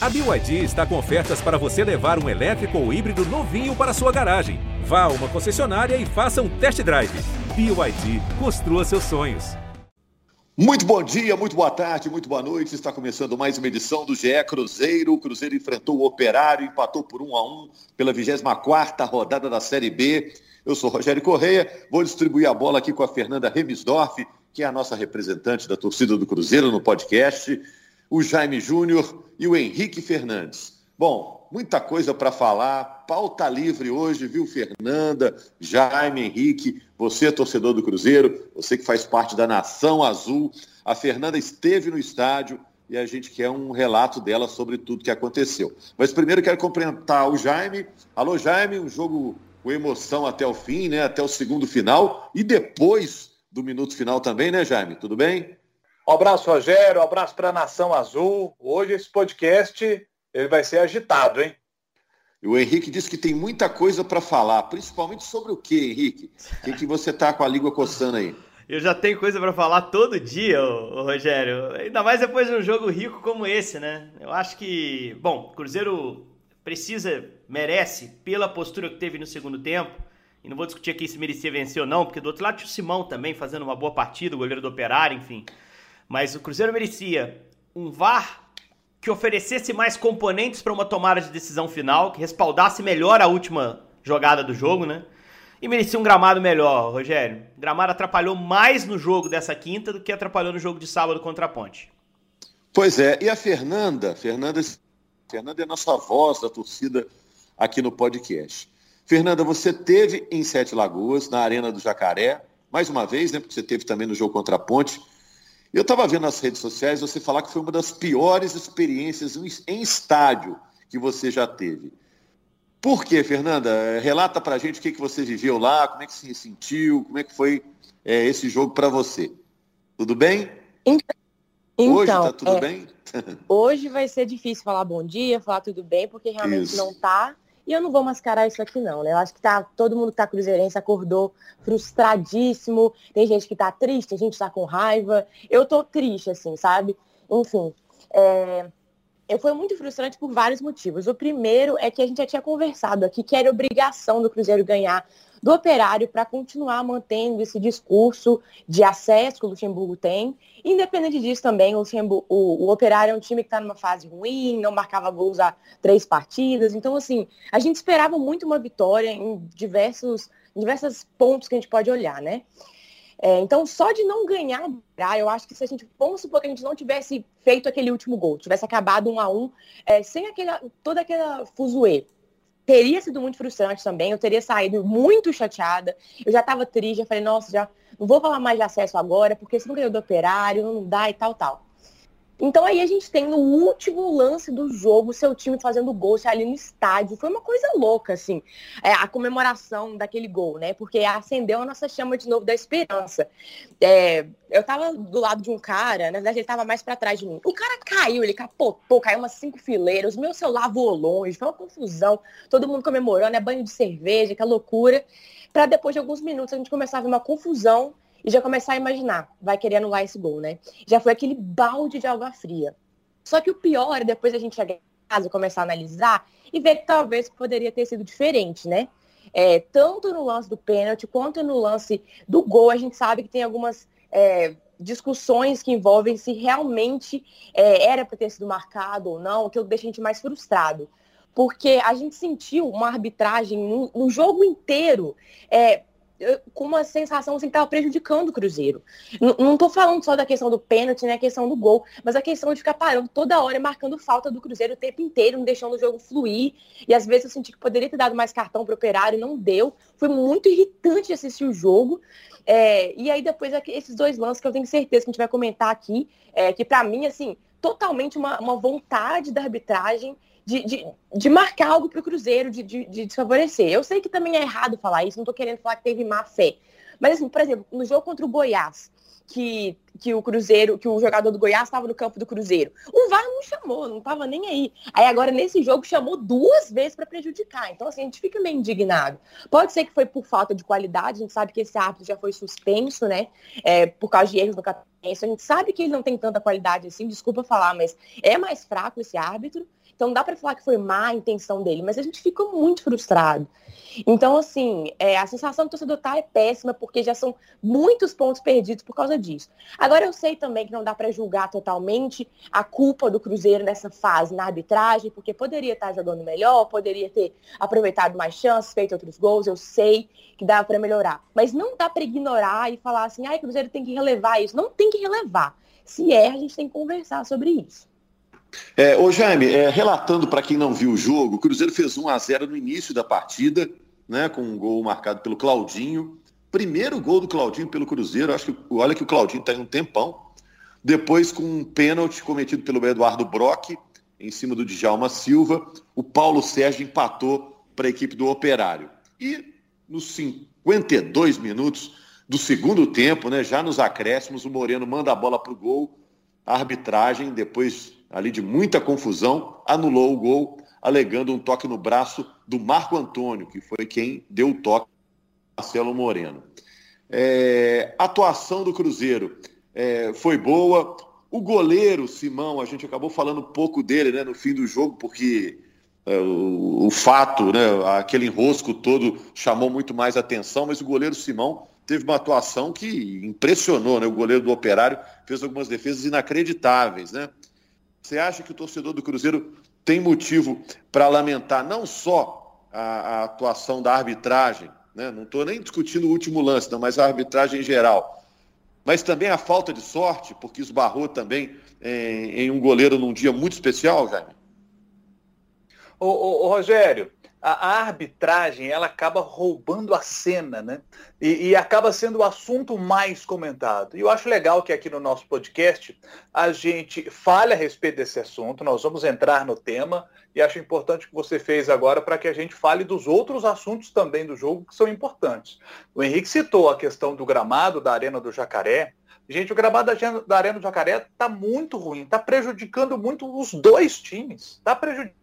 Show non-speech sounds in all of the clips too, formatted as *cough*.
A BYD está com ofertas para você levar um elétrico ou híbrido novinho para sua garagem. Vá a uma concessionária e faça um test drive. BYD, construa seus sonhos. Muito bom dia, muito boa tarde, muito boa noite. Está começando mais uma edição do GE Cruzeiro. O Cruzeiro enfrentou o Operário, empatou por 1 a 1 pela 24ª rodada da Série B. Eu sou Rogério Correia, vou distribuir a bola aqui com a Fernanda Remisdorf, que é a nossa representante da torcida do Cruzeiro no podcast o Jaime Júnior e o Henrique Fernandes. Bom, muita coisa para falar, pauta livre hoje, viu, Fernanda, Jaime, Henrique, você, torcedor do Cruzeiro, você que faz parte da Nação Azul. A Fernanda esteve no estádio e a gente quer um relato dela sobre tudo que aconteceu. Mas primeiro quero cumprimentar o Jaime. Alô, Jaime, um jogo com emoção até o fim, né? Até o segundo final e depois do minuto final também, né, Jaime? Tudo bem? Um abraço, Rogério, um abraço para a Nação Azul. Hoje esse podcast ele vai ser agitado, hein? O Henrique disse que tem muita coisa para falar, principalmente sobre o que, Henrique? O que, que você tá com a língua coçando aí? Eu já tenho coisa para falar todo dia, ô, ô, Rogério. Ainda mais depois de um jogo rico como esse, né? Eu acho que, bom, Cruzeiro precisa, merece, pela postura que teve no segundo tempo. E não vou discutir aqui se merecia vencer ou não, porque do outro lado tinha o Simão também fazendo uma boa partida, o goleiro do Operário, enfim. Mas o Cruzeiro merecia um VAR que oferecesse mais componentes para uma tomada de decisão final, que respaldasse melhor a última jogada do jogo, né? E merecia um gramado melhor, Rogério. O gramado atrapalhou mais no jogo dessa quinta do que atrapalhou no jogo de sábado contra a Ponte. Pois é, e a Fernanda? Fernanda, Fernanda é a nossa voz da torcida aqui no podcast. Fernanda, você teve em Sete Lagoas, na Arena do Jacaré, mais uma vez, né? Porque você teve também no jogo contra a Ponte. Eu estava vendo nas redes sociais você falar que foi uma das piores experiências em estádio que você já teve. Por quê, Fernanda? Relata para a gente o que, que você viveu lá, como é que se sentiu, como é que foi é, esse jogo para você. Tudo bem? Então, hoje está tudo é, bem? *laughs* hoje vai ser difícil falar bom dia, falar tudo bem, porque realmente Isso. não está. E eu não vou mascarar isso aqui não, né? Eu acho que tá, todo mundo que tá cruzeirense acordou frustradíssimo. Tem gente que tá triste, tem gente tá com raiva. Eu tô triste, assim, sabe? Enfim. É... Fui muito frustrante por vários motivos. O primeiro é que a gente já tinha conversado aqui que era obrigação do Cruzeiro ganhar do operário para continuar mantendo esse discurso de acesso que o Luxemburgo tem. Independente disso também, o, Luxemburgo, o, o operário é um time que está numa fase ruim, não marcava gols há três partidas. Então, assim, a gente esperava muito uma vitória em diversos, em diversos pontos que a gente pode olhar, né? É, então, só de não ganhar, eu acho que se a gente, vamos supor que a gente não tivesse feito aquele último gol, tivesse acabado um a um, é, sem aquela, toda aquela fuzuê, teria sido muito frustrante também, eu teria saído muito chateada, eu já estava triste, eu falei, nossa, já não vou falar mais de acesso agora, porque se não ganhou do operário, não dá e tal, tal. Então aí a gente tem no último lance do jogo seu time fazendo gol ali no estádio. Foi uma coisa louca, assim, é, a comemoração daquele gol, né? Porque acendeu a nossa chama de novo da esperança. É, eu tava do lado de um cara, na verdade ele tava mais para trás de mim. O cara caiu, ele capotou, caiu umas cinco fileiras, meu celular voou longe, foi uma confusão, todo mundo comemorando, é banho de cerveja, que loucura. Para depois de alguns minutos a gente começar a ver uma confusão e já começar a imaginar, vai querer anular esse gol, né? Já foi aquele balde de água fria. Só que o pior é depois a gente chegar em casa, começar a analisar e ver que talvez poderia ter sido diferente, né? É, tanto no lance do pênalti quanto no lance do gol, a gente sabe que tem algumas é, discussões que envolvem se realmente é, era para ter sido marcado ou não, que deixa a gente mais frustrado. Porque a gente sentiu uma arbitragem no, no jogo inteiro é, com uma sensação assim, que estava prejudicando o Cruzeiro. não estou falando só da questão do pênalti, né, a questão do gol, mas a questão de ficar parando toda hora marcando falta do Cruzeiro o tempo inteiro, não deixando o jogo fluir. E às vezes eu senti que poderia ter dado mais cartão para o operário, não deu. Foi muito irritante assistir o jogo. É, e aí depois esses dois lances que eu tenho certeza que a gente vai comentar aqui, é, que para mim, assim, totalmente uma, uma vontade da arbitragem de, de, de marcar algo para o Cruzeiro, de, de, de desfavorecer. Eu sei que também é errado falar isso, não estou querendo falar que teve má fé. Mas, assim, por exemplo, no jogo contra o Goiás, que que o Cruzeiro, que o jogador do Goiás estava no campo do Cruzeiro. O VAR não chamou, não estava nem aí. Aí agora nesse jogo chamou duas vezes para prejudicar. Então assim, a gente fica meio indignado. Pode ser que foi por falta de qualidade, a gente sabe que esse árbitro já foi suspenso, né? É, por causa de erros no capítulo. A gente sabe que ele não tem tanta qualidade assim, desculpa falar, mas é mais fraco esse árbitro. Então dá para falar que foi má a intenção dele, mas a gente fica muito frustrado. Então, assim, é, a sensação do torcedor tá é péssima, porque já são muitos pontos perdidos por causa disso. Agora, eu sei também que não dá para julgar totalmente a culpa do Cruzeiro nessa fase, na arbitragem, porque poderia estar jogando melhor, poderia ter aproveitado mais chances, feito outros gols, eu sei que dá para melhorar. Mas não dá para ignorar e falar assim, ai, ah, Cruzeiro tem que relevar isso. Não tem que relevar. Se erra, a gente tem que conversar sobre isso. É, ô Jaime, é, relatando para quem não viu o jogo, o Cruzeiro fez 1 a 0 no início da partida, né, com um gol marcado pelo Claudinho. Primeiro gol do Claudinho pelo Cruzeiro, acho que olha que o Claudinho está em um tempão. Depois com um pênalti cometido pelo Eduardo Brock em cima do Djalma Silva, o Paulo Sérgio empatou para a equipe do Operário. E nos 52 minutos do segundo tempo, né, já nos acréscimos, o Moreno manda a bola para o gol. A arbitragem, depois ali de muita confusão, anulou o gol, alegando um toque no braço do Marco Antônio, que foi quem deu o toque Marcelo Moreno. É, atuação do Cruzeiro é, foi boa. O goleiro Simão, a gente acabou falando pouco dele né, no fim do jogo, porque é, o, o, fato, né, aquele enrosco todo chamou muito mais atenção, mas o goleiro Simão teve uma atuação que impressionou, né? O goleiro do Operário fez algumas defesas inacreditáveis, né? Você acha que o torcedor do Cruzeiro tem motivo para lamentar não só a, a, atuação da arbitragem, né? não estou nem discutindo o último lance, não, mas a arbitragem em geral, mas também a falta de sorte, porque esbarrou também em, em um goleiro num dia muito especial, Jaime? Ô, ô, ô Rogério, a, arbitragem ela acaba roubando a cena, né? E, e, acaba sendo o assunto mais comentado. E eu acho legal que aqui no nosso podcast a gente fale a respeito desse assunto. Nós vamos entrar no tema e acho importante que você fez agora para que a gente fale dos outros assuntos também do jogo que são importantes. O Henrique citou a questão do gramado da Arena do Jacaré. Gente, o gramado da Arena do Jacaré está muito ruim, está prejudicando muito os dois times. Está prejudicando.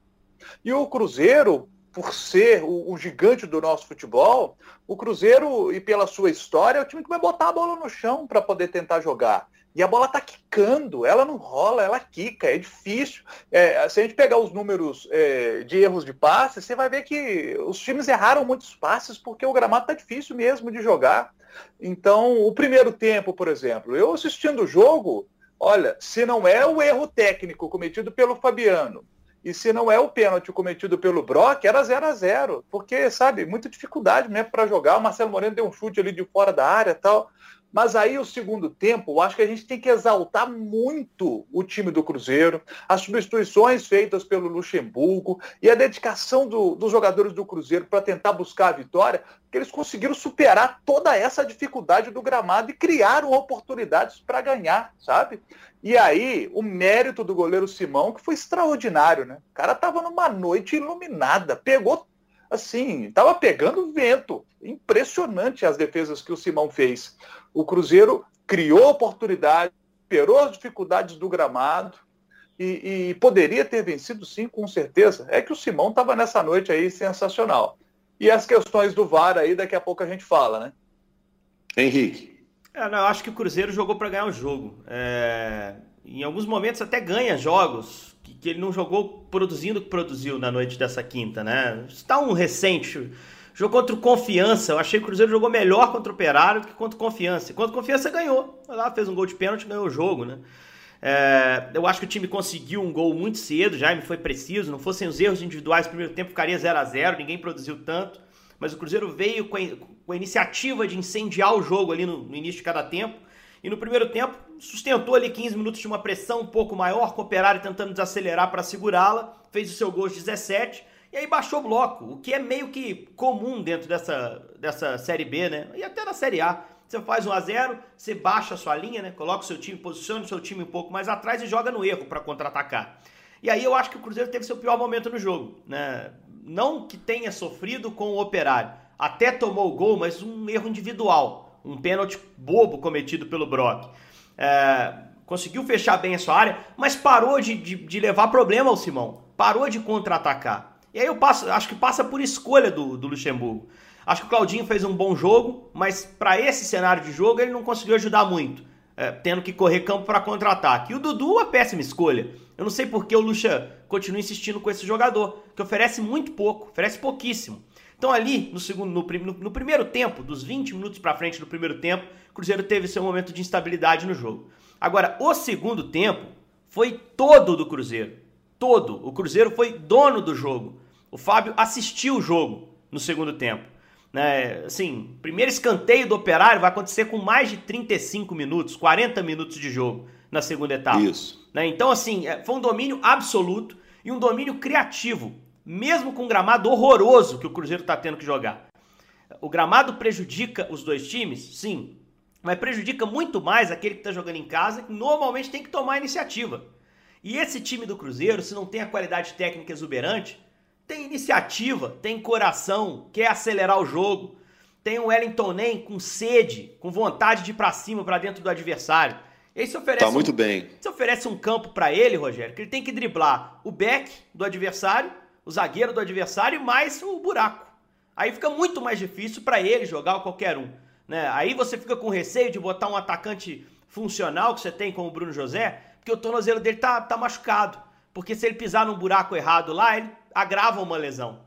E o Cruzeiro, por ser o, o, gigante do nosso futebol, o Cruzeiro, e pela sua história, é o time que vai botar a bola no chão para poder tentar jogar. E a bola tá quicando, ela não rola, ela quica, é difícil. É, se a gente pegar os números é, de erros de passe, você vai ver que os times erraram muitos passes porque o gramado tá difícil mesmo de jogar. Então, o primeiro tempo, por exemplo, eu assistindo o jogo, olha, se não é o erro técnico cometido pelo Fabiano, e se não é o pênalti cometido pelo Brock, era 0 a 0 Porque, sabe, muita dificuldade mesmo para jogar. O Marcelo Moreno deu um chute ali de fora da área tal. Mas aí o segundo tempo, eu acho que a gente tem que exaltar muito o time do Cruzeiro, as substituições feitas pelo Luxemburgo e a dedicação do, dos jogadores do Cruzeiro para tentar buscar a vitória, porque eles conseguiram superar toda essa dificuldade do gramado e criaram oportunidades para ganhar, sabe? E aí, o mérito do goleiro Simão, que foi extraordinário, né? O cara estava numa noite iluminada, pegou assim, estava pegando vento. Impressionante as defesas que o Simão fez. O Cruzeiro criou oportunidade, superou as dificuldades do gramado e, e, poderia ter vencido sim, com certeza. É que o Simão estava nessa noite aí sensacional. E as questões do VAR aí, daqui a pouco a gente fala, né? Henrique. É, não, eu acho que o Cruzeiro jogou para ganhar o jogo. É... Em alguns momentos até ganha jogos que, ele não jogou produzindo o que produziu na noite dessa quinta, né? Está um recente. Jogo contra o Confiança. Eu achei que o Cruzeiro jogou melhor contra o Operário do que contra o Confiança. E contra o Confiança ganhou. Lá, fez um gol de pênalti ganhou o jogo, né? É, eu acho que o time conseguiu um gol muito cedo, já me foi preciso. Não fossem os erros individuais, primeiro tempo ficaria 0 a 0 ninguém produziu tanto. Mas o Cruzeiro veio com a, com a iniciativa de incendiar o jogo ali no, no início de cada tempo. E no primeiro tempo, sustentou ali 15 minutos de uma pressão um pouco maior, com o Operário tentando desacelerar para segurá-la, fez o seu gol de 17 e aí baixou o bloco, o que é meio que comum dentro dessa, dessa Série B, né? E até na Série A. Você faz 1 a 0 você baixa a sua linha, né? Coloca o seu time, posiciona o seu time um pouco mais atrás e joga no erro para contra-atacar. E aí eu acho que o Cruzeiro teve seu pior momento no jogo, né? Não que tenha sofrido com o Operário, até tomou o gol, mas um erro individual, um pênalti bobo cometido pelo Brock. é, conseguiu fechar bem a sua área, mas parou de, de, de levar problema ao Simão, parou de contra-atacar. E aí eu passo, acho que passa por escolha do, do Luxemburgo. Acho que o Claudinho fez um bom jogo, mas para esse cenário de jogo ele não conseguiu ajudar muito, é, tendo que correr campo para contra-ataque. E o Dudu, uma péssima escolha. Eu não sei por que o Lucha continua insistindo com esse jogador, que oferece muito pouco, oferece pouquíssimo. Então ali, no, segundo, no, no, no primeiro tempo, dos 20 minutos para frente do primeiro tempo, o Cruzeiro teve seu momento de instabilidade no jogo. Agora, o segundo tempo foi todo do Cruzeiro. Todo. O Cruzeiro foi dono do jogo. O Fábio assistiu o jogo no segundo tempo. Né? Assim, primeiro escanteio do Operário vai acontecer com mais de 35 minutos, 40 minutos de jogo na segunda etapa. Isso. Né? Então, assim, é, foi um domínio absoluto e um domínio criativo mesmo com um gramado horroroso que o Cruzeiro está tendo que jogar. O gramado prejudica os dois times? Sim. Mas prejudica muito mais aquele que está jogando em casa, que normalmente tem que tomar a iniciativa. E esse time do Cruzeiro, se não tem a qualidade técnica exuberante, tem iniciativa, tem coração, quer acelerar o jogo, tem o Wellington Nem com sede, com vontade de ir para cima, para dentro do adversário. Esse oferece tá muito um, bem. Você oferece um campo para ele, Rogério, que ele tem que driblar o back do adversário o zagueiro do adversário mais o buraco. Aí fica muito mais difícil para ele jogar qualquer um. Né? Aí você fica com receio de botar um atacante funcional que você tem como o Bruno José, porque o tornozelo dele tá, tá machucado. Porque se ele pisar num buraco errado lá, ele agrava uma lesão.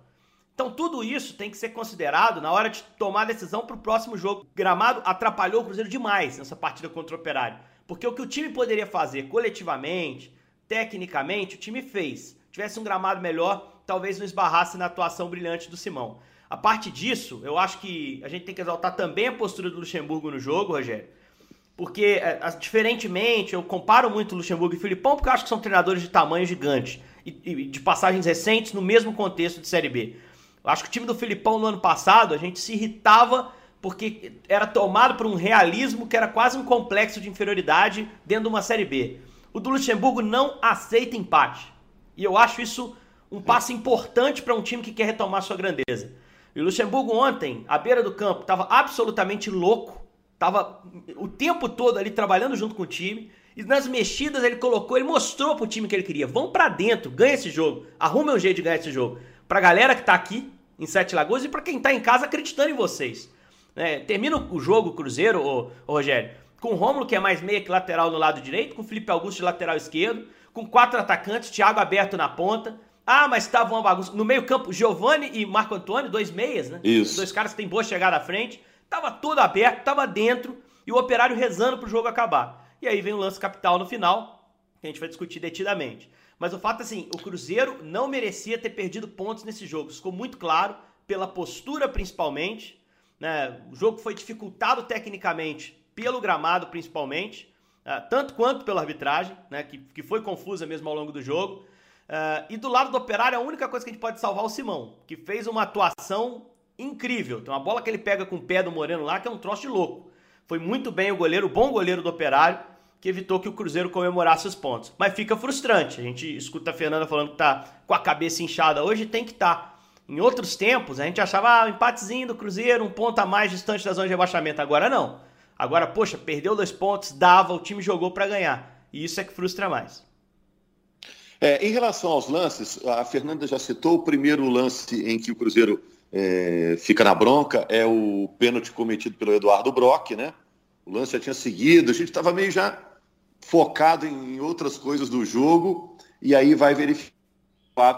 Então tudo isso tem que ser considerado na hora de tomar a decisão para o próximo jogo. Gramado atrapalhou o Cruzeiro demais nessa partida contra o Operário. Porque o que o time poderia fazer coletivamente, tecnicamente, o time fez. Tivesse um gramado melhor, talvez não esbarrasse na atuação brilhante do Simão. A parte disso, eu acho que a gente tem que exaltar também a postura do Luxemburgo no jogo, Rogério. Porque, é, diferentemente, eu comparo muito Luxemburgo e Filipão, porque eu acho que são treinadores de tamanho gigante e, e de passagens recentes no mesmo contexto de Série B. Eu acho que o time do Filipão no ano passado, a gente se irritava porque era tomado por um realismo que era quase um complexo de inferioridade dentro de uma Série B. O do Luxemburgo não aceita empate. E eu acho isso um passo importante para um time que quer retomar sua grandeza. E o Luxemburgo ontem, à beira do campo, estava absolutamente louco, estava o tempo todo ali trabalhando junto com o time. E nas mexidas ele colocou, ele mostrou pro time que ele queria. Vão para dentro, ganha esse jogo. Arrume um jeito de ganhar esse jogo. Pra galera que tá aqui em Sete Lagoas e para quem tá em casa acreditando em vocês. É, termina o jogo, o Cruzeiro, ô, ô Rogério, com o Rômulo, que é mais meia que lateral no lado direito, com o Felipe Augusto de lateral esquerdo, com quatro atacantes, Thiago aberto na ponta, ah, mas estava uma bagunça. No meio-campo, Giovanni e Marco Antônio, dois meias, né? Isso. Dois caras que têm boa chegada à frente. Tava tudo aberto, tava dentro e o operário rezando pro jogo acabar. E aí vem o lance capital no final, que a gente vai discutir detidamente. Mas o fato é assim, o Cruzeiro não merecia ter perdido pontos nesse jogo. Isso ficou muito claro, pela postura principalmente. Né? O jogo foi dificultado tecnicamente pelo gramado principalmente, uh, tanto quanto pela arbitragem, né? que, que foi confusa mesmo ao longo do jogo. Uh, e do lado do Operário, a única coisa que a gente pode salvar é o Simão, que fez uma atuação incrível. Tem uma bola que ele pega com o pé do Moreno lá, que é um troço de louco. Foi muito bem o goleiro, bom goleiro do Operário, que evitou que o Cruzeiro comemorasse os pontos. Mas fica frustrante. A gente escuta a Fernanda falando que tá com a cabeça inchada hoje, tem que estar. Tá. Em outros tempos, a gente achava ah, um empatezinho do Cruzeiro, um ponto a mais distante da zona de rebaixamento. Agora não. Agora, poxa, perdeu dois pontos, dava, o time jogou para ganhar. E isso é que frustra mais. É, em relação aos lances, a Fernanda já citou o primeiro lance em que o Cruzeiro é, fica na bronca, é o pênalti cometido pelo Eduardo Brock, né? O lance já tinha seguido, a gente estava meio já focado em outras coisas do jogo, e aí vai verificar,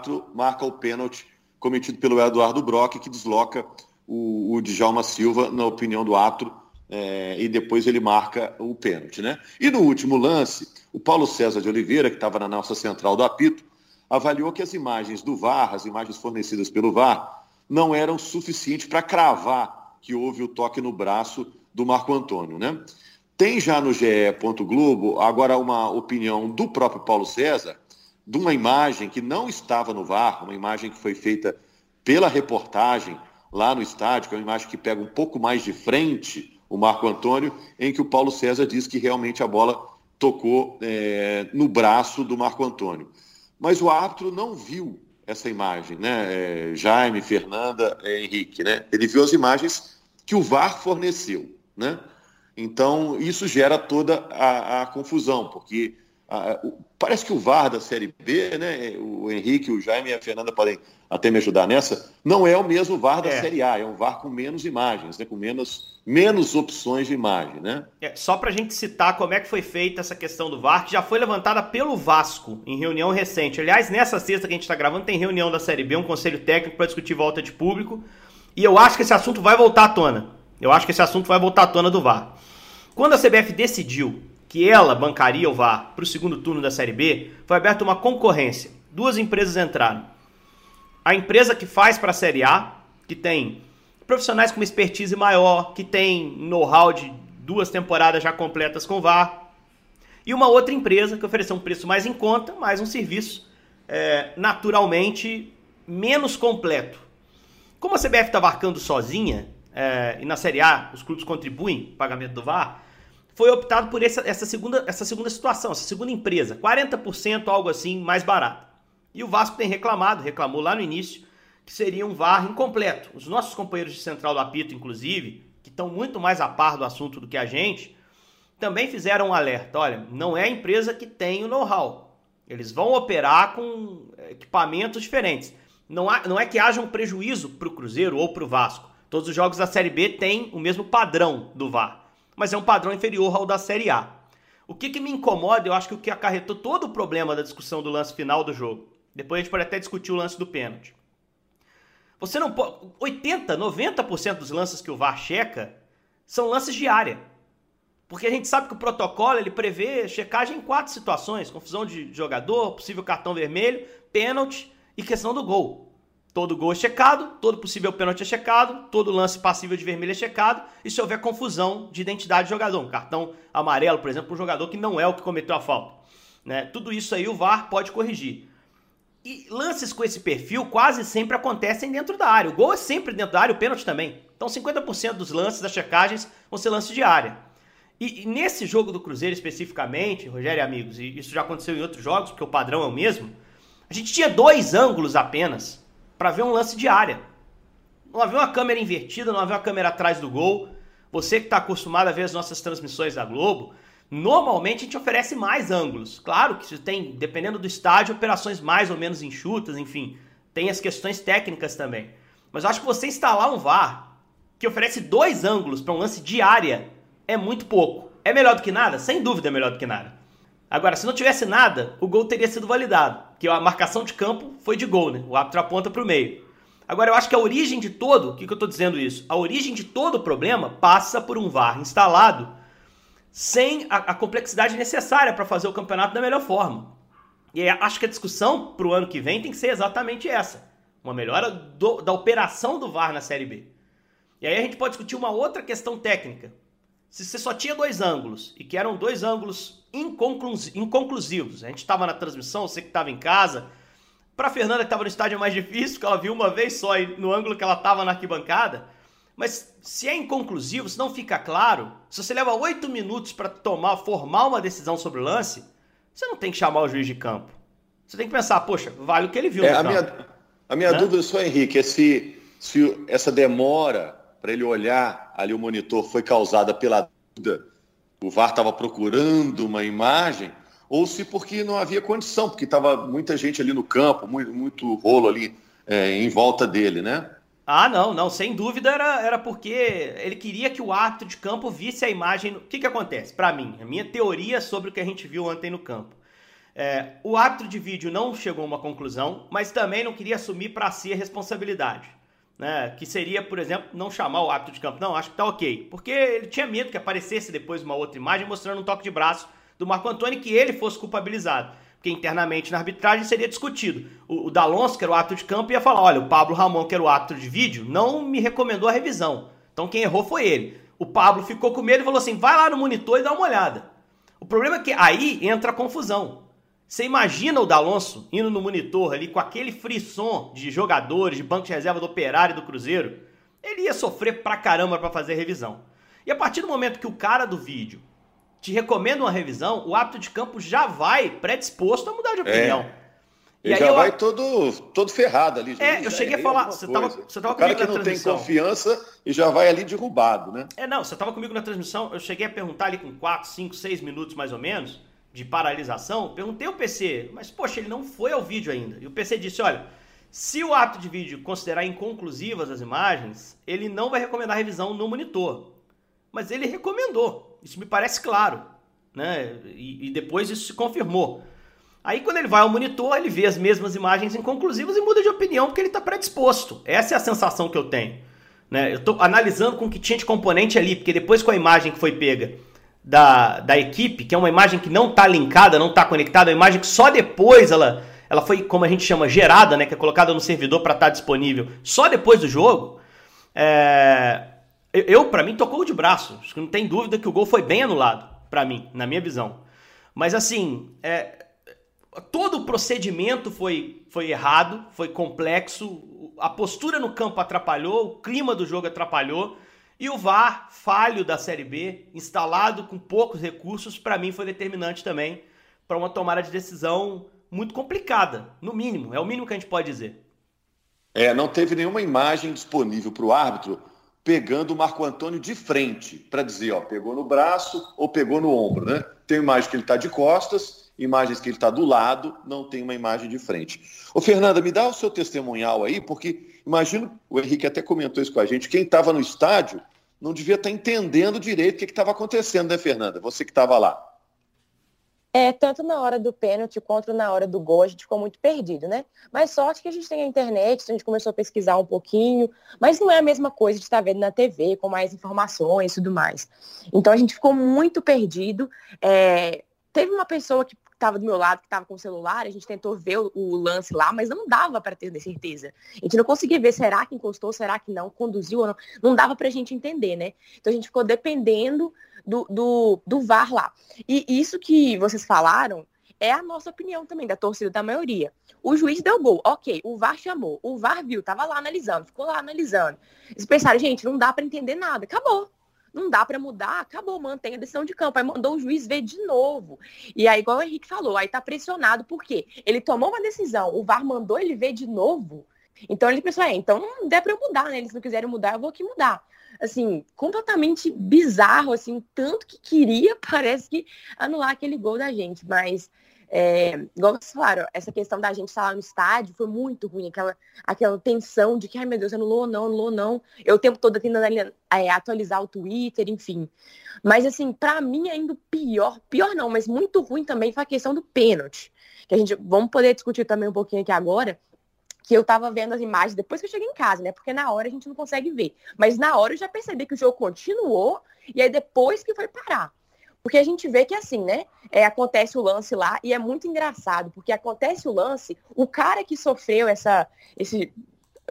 o marca o pênalti cometido pelo Eduardo Brock, que desloca o, o Djalma Silva, na opinião do Atro, é, e depois ele marca o pênalti, né? E no último lance, o Paulo César de Oliveira, que estava na nossa central do apito, avaliou que as imagens do VAR, as imagens fornecidas pelo VAR, não eram suficientes para cravar que houve o toque no braço do Marco Antônio, né? Tem já no GE. Globo agora uma opinião do próprio Paulo César de uma imagem que não estava no VAR, uma imagem que foi feita pela reportagem lá no estádio, que é uma imagem que pega um pouco mais de frente o Marco Antônio, em que o Paulo César diz que realmente a bola tocou é, no braço do Marco Antônio. Mas o árbitro não viu essa imagem, né? É, Jaime, Fernanda, é, Henrique, né? Ele viu as imagens que o VAR forneceu, né? Então, isso gera toda a, a confusão, porque a, parece que o VAR da Série B, né, o Henrique, o Jaime e a Fernanda podem até me ajudar nessa, não é o mesmo VAR da é. Série A, é um VAR com menos imagens, né, com menos, menos opções de imagem. Né? É, só para a gente citar como é que foi feita essa questão do VAR, que já foi levantada pelo Vasco em reunião recente. Aliás, nessa sexta que a gente está gravando, tem reunião da Série B, um conselho técnico para discutir volta de público, e eu acho que esse assunto vai voltar à tona. Eu acho que esse assunto vai voltar à tona do VAR. Quando a CBF decidiu que ela bancaria o VAR para o segundo turno da Série B, foi aberta uma concorrência. Duas empresas entraram. A empresa que faz para a Série A, que tem profissionais com uma expertise maior, que tem know-how de duas temporadas já completas com VAR, e uma outra empresa que ofereceu um preço mais em conta, mas um serviço é, naturalmente menos completo. Como a CBF está marcando sozinha, é, e na Série A os clubes contribuem para o pagamento do VAR, foi optado por essa, essa, segunda, essa segunda situação, essa segunda empresa, 40%, algo assim, mais barato. E o Vasco tem reclamado, reclamou lá no início, que seria um VAR incompleto. Os nossos companheiros de Central do Apito, inclusive, que estão muito mais a par do assunto do que a gente, também fizeram um alerta. Olha, não é a empresa que tem o know-how. Eles vão operar com equipamentos diferentes. Não, há, não é que haja um prejuízo para o Cruzeiro ou para o Vasco. Todos os jogos da Série B têm o mesmo padrão do VAR, mas é um padrão inferior ao da Série A. O que, que me incomoda, eu acho que o que acarretou todo o problema da discussão do lance final do jogo. Depois a gente pode até discutir o lance do pênalti. Você não pode. 80, 90% dos lances que o VAR checa são lances de área. Porque a gente sabe que o protocolo ele prevê checagem em quatro situações: confusão de jogador, possível cartão vermelho, pênalti e questão do gol. Todo gol é checado, todo possível pênalti é checado, todo lance passível de vermelho é checado, e se houver confusão de identidade do jogador, um cartão amarelo, por exemplo, para um jogador que não é o que cometeu a falta. Né? Tudo isso aí o VAR pode corrigir. E lances com esse perfil quase sempre acontecem dentro da área. O gol é sempre dentro da área, o pênalti também. Então 50% dos lances das checagens vão ser lances de área. E, e, nesse jogo do Cruzeiro especificamente, Rogério e amigos, e isso já aconteceu em outros jogos, porque o padrão é o mesmo, a gente tinha dois ângulos apenas para ver um lance de área. Não havia uma câmera invertida, não havia uma câmera atrás do gol. Você que está acostumado a ver as nossas transmissões da Globo, normalmente a gente oferece mais ângulos. Claro que tem, dependendo do estádio, operações mais ou menos enxutas, enfim, tem as questões técnicas também. Mas eu acho que você instalar um VAR que oferece dois ângulos para um lance de área é muito pouco. É melhor do que nada? Sem dúvida é melhor do que nada. Agora, se não tivesse nada, o gol teria sido validado, que a marcação de campo foi de gol, né? O árbitro aponta para o meio. Agora, eu acho que a origem de todo, o que, que eu estou dizendo isso? A origem de todo o problema passa por um VAR instalado sem a, a complexidade necessária para fazer o campeonato da melhor forma. E acho que a discussão para o ano que vem tem que ser exatamente essa: uma melhora do, da operação do VAR na Série B. E aí a gente pode discutir uma outra questão técnica. Se você só tinha dois ângulos e que eram dois ângulos inconclusivos. A gente estava na transmissão, você que estava em casa. Para Fernanda que estava no estádio é mais difícil, porque ela viu uma vez só no ângulo que ela estava na arquibancada. Mas se é inconclusivo, se não fica claro, se você leva oito minutos para tomar, formar uma decisão sobre o lance, você não tem que chamar o juiz de campo. Você tem que pensar, poxa, vale o que ele viu. É, a, minha, a minha né? dúvida só, Henrique, é se, se essa demora para ele olhar ali o monitor foi causada pela dúvida o VAR estava procurando uma imagem, ou se porque não havia condição, porque estava muita gente ali no campo, muito, muito rolo ali é, em volta dele, né? Ah, não, não, sem dúvida era, era porque ele queria que o árbitro de campo visse a imagem. O que, que acontece? Para mim, a minha teoria sobre o que a gente viu ontem no campo. É, o árbitro de vídeo não chegou a uma conclusão, mas também não queria assumir para si a responsabilidade né, que seria, por exemplo, não chamar o árbitro de campo. Não, acho que tá ok. Porque ele tinha medo que aparecesse depois uma outra imagem mostrando um toque de braço do Marco Antônio que ele fosse culpabilizado. Porque internamente na arbitragem seria discutido. O, o Dalonso, que era o árbitro de campo, ia falar: olha, o Pablo Ramon, que era o árbitro de vídeo, não me recomendou a revisão. Então quem errou foi ele. O Pablo ficou com medo e falou assim: vai lá no monitor e dá uma olhada. O problema é que aí entra a confusão. Você imagina o D'Alonso indo no monitor ali com aquele frisson de jogadores, de banco de reserva do Operário e do Cruzeiro? Ele ia sofrer pra caramba para fazer a revisão. E a partir do momento que o cara do vídeo te recomenda uma revisão, o hábito de campo já vai predisposto a mudar de opinião. É. Ele já eu... vai todo, todo ferrado ali. É, eu cheguei a falar. Você estava você tava o cara que não tem confiança e já vai ali derrubado, né? É, não, você estava comigo na transmissão. Eu cheguei a perguntar ali com 4, 5, 6 minutos mais ou menos de paralisação. Perguntei ao PC, mas poxa, ele não foi ao vídeo ainda. E o PC disse: olha, se o ato de vídeo considerar inconclusivas as imagens, ele não vai recomendar revisão no monitor. Mas ele recomendou. Isso me parece claro. Né? E, e depois isso se confirmou. Aí quando ele vai ao monitor, ele vê as mesmas imagens inconclusivas e muda de opinião porque ele está predisposto. Essa é a sensação que eu tenho. Né? Eu estou analisando com que tinha de componente ali, porque depois com a imagem que foi pega da, da equipe, que é uma imagem que não está linkada, não está conectada, é uma imagem que só depois ela, ela foi, como a gente chama, gerada, né? que é colocada no servidor para estar tá disponível só depois do jogo. É... Eu, para mim, tocou de braço. Não tem dúvida que o gol foi bem anulado, para mim, na minha visão. Mas assim, é, todo o procedimento foi, foi errado, foi complexo, a postura no campo atrapalhou, o clima do jogo atrapalhou. E o VAR, falho da Série B, instalado com poucos recursos, para mim foi determinante também para uma tomada de decisão muito complicada, no mínimo, é o mínimo que a gente pode dizer. É, não teve nenhuma imagem disponível para o árbitro pegando o Marco Antônio de frente, para dizer, ó, pegou no braço ou pegou no ombro, né? Tem imagem que ele está de costas imagens que ele está do lado, não tem uma imagem de frente. Ô, Fernanda, me dá o seu testemunhal aí, porque imagino, o Henrique até comentou isso com a gente, quem estava no estádio não devia estar entendendo direito o que estava acontecendo, né, Fernanda? Você que estava lá. É, tanto na hora do pênalti quanto na hora do gol, a gente ficou muito perdido, né? Mas sorte que a gente tem a internet, a gente começou a pesquisar um pouquinho, mas não é a mesma coisa de estar vendo na TV, com mais informações e tudo mais. Então a gente ficou muito perdido. É, teve uma pessoa que estava do meu lado, que estava com o celular, a gente tentou ver o, o lance lá, mas não dava para ter certeza. A gente não conseguia ver, será que encostou, será que não, conduziu ou não. Não dava para a gente entender, né? Então a gente ficou dependendo do, do, do VAR lá. E isso que vocês falaram é a nossa opinião também, da torcida da maioria. O juiz deu gol, ok, o VAR chamou, o VAR viu, tava lá analisando, ficou lá analisando. Eles pensaram, gente, não dá para entender nada, acabou não dá para mudar, acabou, mantém a decisão de campo. Aí mandou o juiz ver de novo. E aí, igual o Henrique falou, aí tá pressionado, por quê? Ele tomou uma decisão, o VAR mandou ele ver de novo. Então ele pensou, é, então não der para eu mudar, né? Eles não quiserem mudar, eu vou aqui mudar. Assim, completamente bizarro, assim, tanto que queria, *laughs* parece que anular aquele gol da gente. Mas é, igual vocês falaram, essa questão da gente estar lá no estádio foi muito ruim, aquela, aquela tensão de que, ai meu Deus, anulou ou não, anulou ou não. Eu o tempo todo tentando é, atualizar o Twitter, enfim. Mas assim, para mim ainda pior, pior não, mas muito ruim também foi a questão do pênalti. Que a gente, vamos poder discutir também um pouquinho aqui agora, que eu tava vendo as imagens depois que eu cheguei em casa, né? Porque na hora a gente não consegue ver. Mas na hora eu já percebi que o jogo continuou e aí depois que foi parar. Porque a gente vê que assim, né? É, acontece o lance lá e é muito engraçado, porque acontece o lance, o cara que sofreu essa, esse,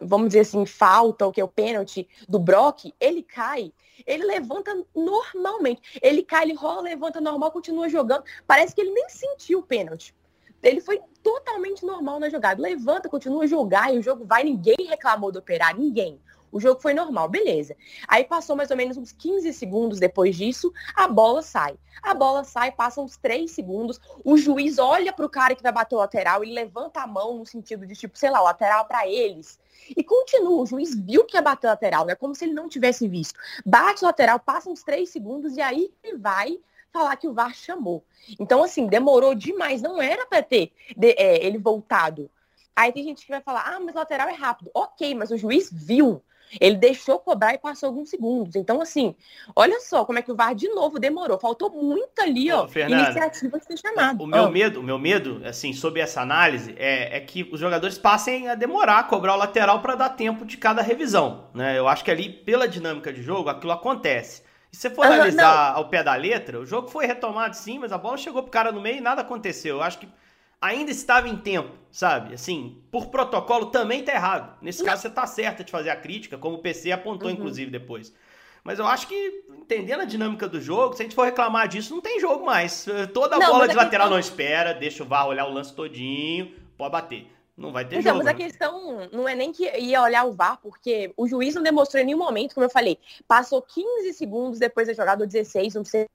vamos dizer assim, falta, o que é o pênalti do Brock, ele cai, ele levanta normalmente. Ele cai, ele rola, levanta normal, continua jogando. Parece que ele nem sentiu o pênalti. Ele foi totalmente normal na jogada. Levanta, continua a jogar e o jogo vai. Ninguém reclamou do operário, ninguém. O jogo foi normal, beleza. Aí passou mais ou menos uns 15 segundos depois disso, a bola sai. A bola sai, passa uns 3 segundos, o juiz olha pro cara que vai bater o lateral e levanta a mão no sentido de tipo, sei lá, lateral para eles. E continua, o juiz viu que ia bater o lateral, é como se ele não tivesse visto. Bate o lateral, passa uns 3 segundos e aí ele vai falar que o VAR chamou. Então, assim, demorou demais, não era para ter de, é, ele voltado. Aí tem gente que vai falar, ah, mas lateral é rápido. Ok, mas o juiz viu. Ele deixou cobrar e passou alguns segundos. Então, assim, olha só como é que o VAR de novo demorou. Faltou muito ali, ó, Fernanda, iniciativa de ser chamado. O meu medo, o meu medo, assim, sobre essa análise, é, é que os jogadores passem a demorar a cobrar o lateral para dar tempo de cada revisão. Né? Eu acho que ali, pela dinâmica de jogo, aquilo acontece. E se você for analisar ao pé da letra, o jogo foi retomado sim, mas a bola chegou pro cara no meio e nada aconteceu. Eu acho que ainda estava em tempo, sabe? Assim, por protocolo também tá errado. Nesse caso você tá certa de fazer a crítica, como o PC apontou uhum. inclusive depois. Mas eu acho que, entendendo a dinâmica do jogo, se a gente for reclamar disso, não tem jogo mais. Toda não, bola de lateral questão... não espera, deixa o VAR olhar o lance todinho, pode bater. Não vai ter então, jogo. Mas a né? questão não é nem que ia olhar o VAR, porque o juiz não demonstrou em nenhum momento, como eu falei, passou 15 segundos depois da jogada, 16, não sei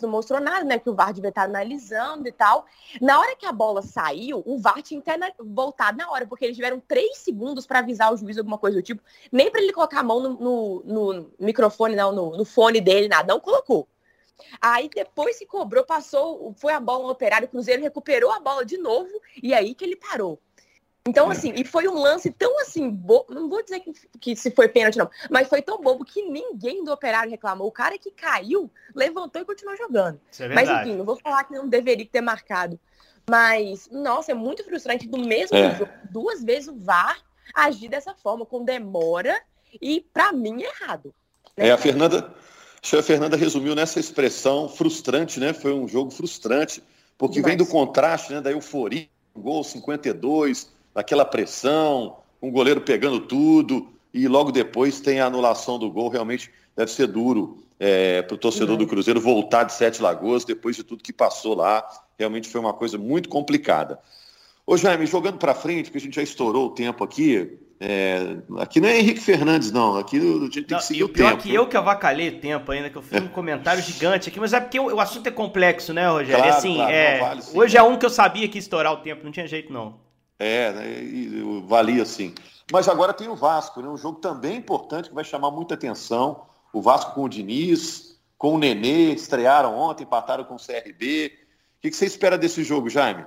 não mostrou nada, né? Que o VAR devia estar analisando e tal. Na hora que a bola saiu, o VAR tinha que ter voltado na hora, porque eles tiveram três segundos para avisar o juiz alguma coisa do tipo. Nem para ele colocar a mão no, no, no microfone, não, no, no, fone dele, nada. Não colocou. Aí depois se cobrou, passou, foi a bola no operário, o Cruzeiro recuperou a bola de novo e aí que ele parou. Então, é. assim, e foi um lance tão assim, não vou dizer que, que se foi pênalti, não, mas foi tão bobo que ninguém do operário reclamou. O cara que caiu, levantou e continuou jogando. É mas enfim, não vou falar que não deveria ter marcado. Mas, nossa, é muito frustrante do mesmo é. jogo, duas vezes o VAR agir dessa forma, com demora, e para mim é errado. Né? É, a Fernanda, a Fernanda resumiu nessa expressão frustrante, né? Foi um jogo frustrante, porque Demais. vem do contraste, né, da euforia, gol 52, naquela pressão, um goleiro pegando tudo, e logo depois tem a anulação do gol. Realmente deve ser duro é, para o torcedor uhum. do Cruzeiro voltar de Sete Lagoas depois de tudo que passou lá. Realmente foi uma coisa muito complicada. Ô Jaime, jogando para frente, porque a gente já estourou o tempo aqui, é, aqui não é Henrique Fernandes, não. Aqui a gente tem que seguir o, o pior tempo. que eu que avacalhei o tempo ainda, que eu fiz um comentário gigante aqui, mas é porque o, o assunto é complexo, né, Rogério? Claro, assim, claro, é, vale, hoje é um que eu sabia que ia estourar o tempo, não tinha jeito, não. É, né, valia sim. Mas agora tem o Vasco, né? Um jogo também importante que vai chamar muita atenção. O Vasco com o Diniz, com o Nenê, estrearam ontem, empataram com o CRB. O que você espera desse jogo, Jaime?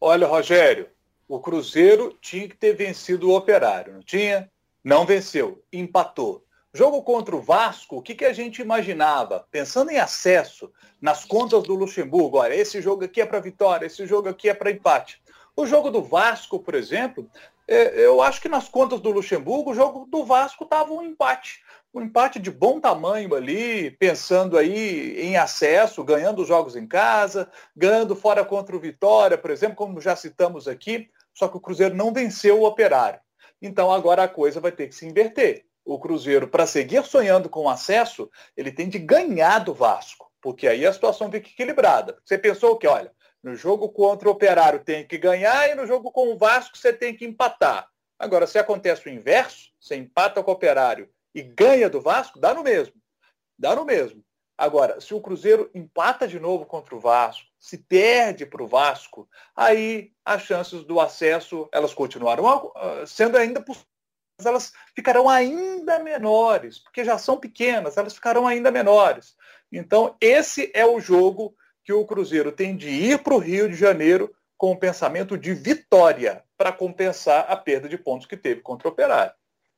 Olha, Rogério, o Cruzeiro tinha que ter vencido o Operário, não tinha? Não venceu, empatou. Jogo contra o Vasco, o que, que a gente imaginava? Pensando em acesso, nas contas do Luxemburgo, olha, esse jogo aqui é para vitória, esse jogo aqui é para empate. O jogo do Vasco, por exemplo, é, eu acho que nas contas do Luxemburgo, o jogo do Vasco estava um empate. Um empate de bom tamanho ali, pensando aí em acesso, ganhando jogos em casa, ganhando fora contra o Vitória, por exemplo, como já citamos aqui, só que o Cruzeiro não venceu o Operário. Então agora a coisa vai ter que se inverter. O Cruzeiro, para seguir sonhando com acesso, ele tem de ganhar do Vasco, porque aí a situação fica equilibrada. Você pensou que, olha, no jogo contra o Operário tem que ganhar e no jogo com o Vasco você tem que empatar. Agora, se acontece o inverso, você empata com o Operário e ganha do Vasco, dá no mesmo. Dá no mesmo. Agora, se o Cruzeiro empata de novo contra o Vasco, se perde para o Vasco, aí as chances do acesso elas continuarão ah, sendo ainda possíveis, elas ficarão ainda menores, porque já são pequenas, elas ficarão ainda menores. Então, esse é o jogo que o Cruzeiro tem de ir para o Rio de Janeiro com o pensamento de vitória para compensar a perda de pontos que teve contra o Operário.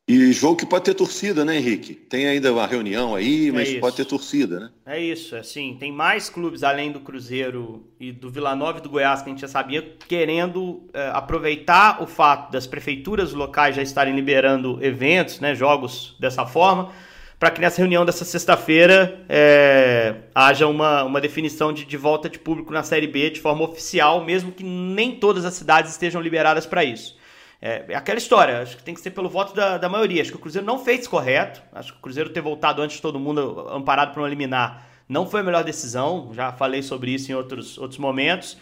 E jogo que pode ter torcida, né, Henrique? Tem ainda uma reunião aí, é mas é pode ter torcida, né? É isso, assim, tem mais clubes além do Cruzeiro e do Vila Nova e do Goiás que a gente já sabia, querendo é, aproveitar o fato das prefeituras locais já estarem liberando eventos, né, jogos dessa forma, para que nessa reunião dessa sexta-feira é, haja uma, uma definição de, de volta de público na Série B de forma oficial, mesmo que nem todas as cidades estejam liberadas para isso. É, é, aquela história, acho que tem que ser pelo voto da, da maioria. Acho que o Cruzeiro não fez correto, acho que o Cruzeiro ter voltado antes de todo mundo amparado para um eliminar não foi a melhor decisão, já falei sobre isso em outros, outros momentos,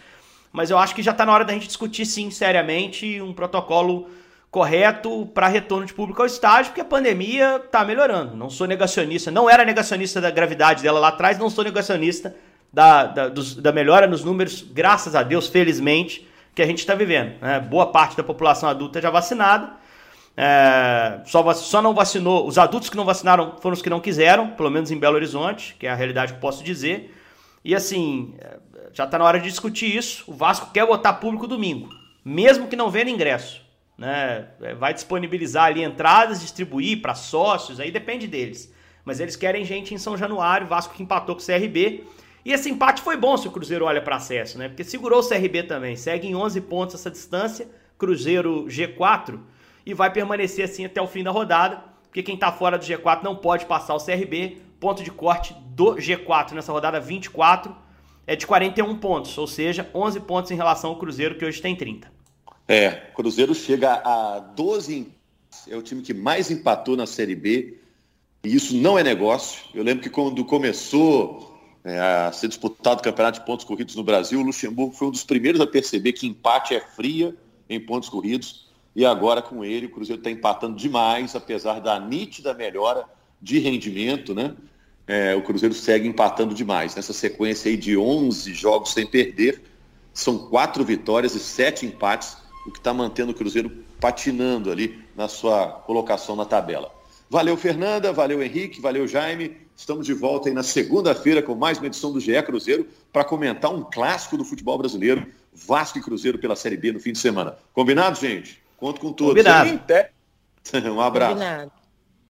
mas eu acho que já está na hora da gente discutir sim, seriamente, um protocolo correto para retorno de público ao estádio, porque a pandemia está melhorando. Não sou negacionista, não era negacionista da gravidade dela lá atrás, não sou negacionista da, da, dos, da melhora nos números, graças a Deus, felizmente, que a gente está vivendo. Né? Boa parte da população adulta já vacinada. É, só, só não vacinou, os adultos que não vacinaram foram os que não quiseram, pelo menos em Belo Horizonte, que é a realidade que posso dizer. E assim, é, já está na hora de discutir isso. O Vasco quer botar público domingo, mesmo que não venda ingresso né? É, vai disponibilizar ali entradas, distribuir para sócios, aí depende deles. Mas eles querem gente em São Januário, Vasco que empatou com o CRB. E esse empate foi bom se o Cruzeiro olha para acesso, né? Porque segurou o CRB também. Segue em 11 pontos essa distância, Cruzeiro G4, e vai permanecer assim até o fim da rodada, porque quem está fora do G4 não pode passar o CRB. Ponto de corte do G4 nessa rodada 24 é de 41 pontos, ou seja, 11 pontos em relação ao Cruzeiro, que hoje tem 30. É, Cruzeiro chega a 12, é o time que mais empatou na Série B, e isso não é negócio. Eu lembro que quando começou é, a ser disputado o campeonato de pontos corridos no Brasil, o Luxemburgo foi um dos primeiros a perceber que empate é fria em pontos corridos, e agora com ele o Cruzeiro está empatando demais, apesar da nítida melhora de rendimento, né? é, o Cruzeiro segue empatando demais. Nessa sequência aí de 11 jogos sem perder, são quatro vitórias e sete empates, o que está mantendo o Cruzeiro patinando ali na sua colocação na tabela. Valeu, Fernanda, valeu, Henrique, valeu, Jaime. Estamos de volta aí na segunda-feira com mais uma edição do GE Cruzeiro para comentar um clássico do futebol brasileiro, Vasco e Cruzeiro pela Série B no fim de semana. Combinado, gente? Conto com todos. Combinado. *laughs* um abraço. Combinado.